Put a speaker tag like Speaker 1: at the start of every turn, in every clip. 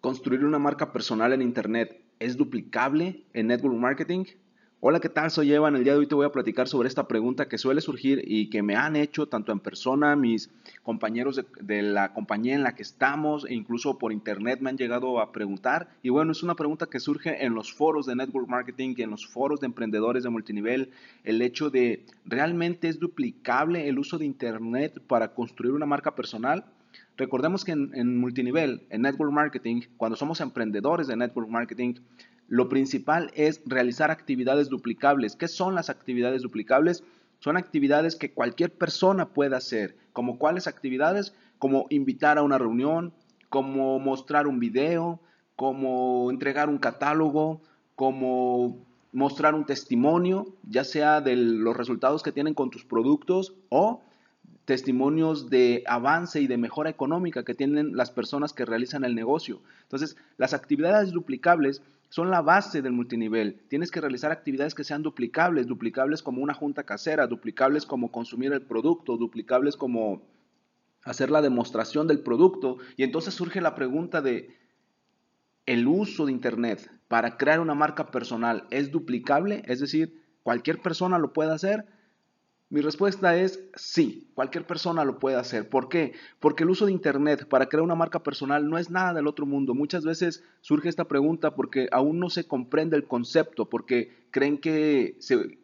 Speaker 1: ¿Construir una marca personal en Internet es duplicable en Network Marketing? Hola, ¿qué tal? Soy Evan. El día de hoy te voy a platicar sobre esta pregunta que suele surgir y que me han hecho tanto en persona, mis compañeros de, la compañía en la que estamos e incluso por internet me han llegado a preguntar. Y bueno, es una pregunta que surge en los foros de Network Marketing, en los foros de emprendedores de multinivel, el hecho de ¿realmente es duplicable el uso de Internet para construir una marca personal? Recordemos que en, multinivel, en network marketing, cuando somos emprendedores de network marketing, lo principal es realizar actividades duplicables. ¿Qué son las actividades duplicables? Son actividades que cualquier persona puede hacer. ¿Como cuáles actividades? Como invitar a una reunión, como mostrar un video, como entregar un catálogo, como mostrar un testimonio, ya sea de los resultados que tienen con tus productos o testimonios de avance y de mejora económica que tienen las personas que realizan el negocio. Entonces, las actividades duplicables son la base del multinivel. Tienes que realizar actividades que sean duplicables, duplicables como una junta casera, duplicables como consumir el producto, duplicables como hacer la demostración del producto. Y entonces surge la pregunta de, ¿el uso de Internet para crear una marca personal es duplicable? Es decir, ¿cualquier persona lo puede hacer? Mi respuesta es sí, cualquier persona lo puede hacer. ¿Por qué? Porque el uso de Internet para crear una marca personal no es nada del otro mundo. Muchas veces surge esta pregunta porque aún no se comprende el concepto, porque creen que,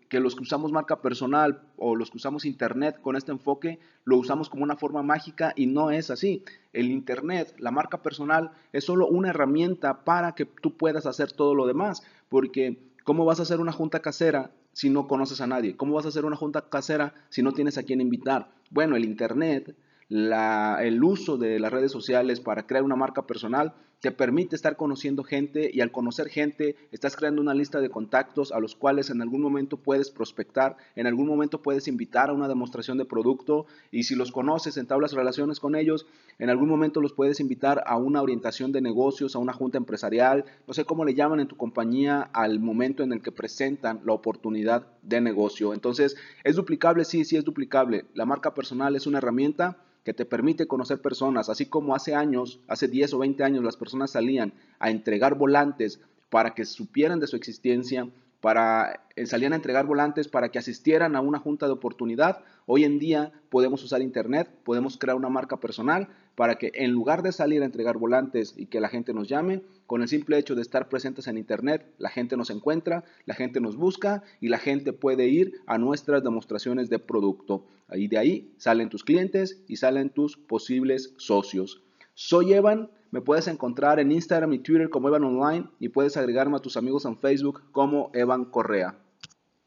Speaker 1: que los que usamos marca personal o los que usamos Internet con este enfoque lo usamos como una forma mágica y no es así. El Internet, la marca personal, es solo una herramienta para que tú puedas hacer todo lo demás, porque ¿cómo vas a hacer una junta casera si no conoces a nadie? ¿Cómo vas a hacer una junta casera si no tienes a quién invitar? Bueno, el Internet, el uso de las redes sociales para crear una marca personal te permite estar conociendo gente y al conocer gente estás creando una lista de contactos a los cuales en algún momento puedes prospectar, en algún momento puedes invitar a una demostración de producto y si los conoces, entablas relaciones con ellos, en algún momento los puedes invitar a una orientación de negocios, a una junta empresarial, no sé cómo le llaman en tu compañía al momento en el que presentan la oportunidad de negocio. Entonces, ¿es duplicable? Sí, sí es duplicable. La marca personal es una herramienta que te permite conocer personas, así como hace años, hace 10 o 20 años las personas salían a entregar volantes para que supieran de su existencia, para eh, salían a entregar volantes para que asistieran a una junta de oportunidad. Hoy en día podemos usar internet, podemos crear una marca personal para que en lugar de salir a entregar volantes y que la gente nos llame, con el simple hecho de estar presentes en internet, la gente nos encuentra, la gente nos busca y la gente puede ir a nuestras demostraciones de producto. Y de ahí salen tus clientes y salen tus posibles socios. Soy Evan me puedes encontrar en Instagram y Twitter como Evan Online y puedes agregarme a tus amigos en Facebook como Evan Correa.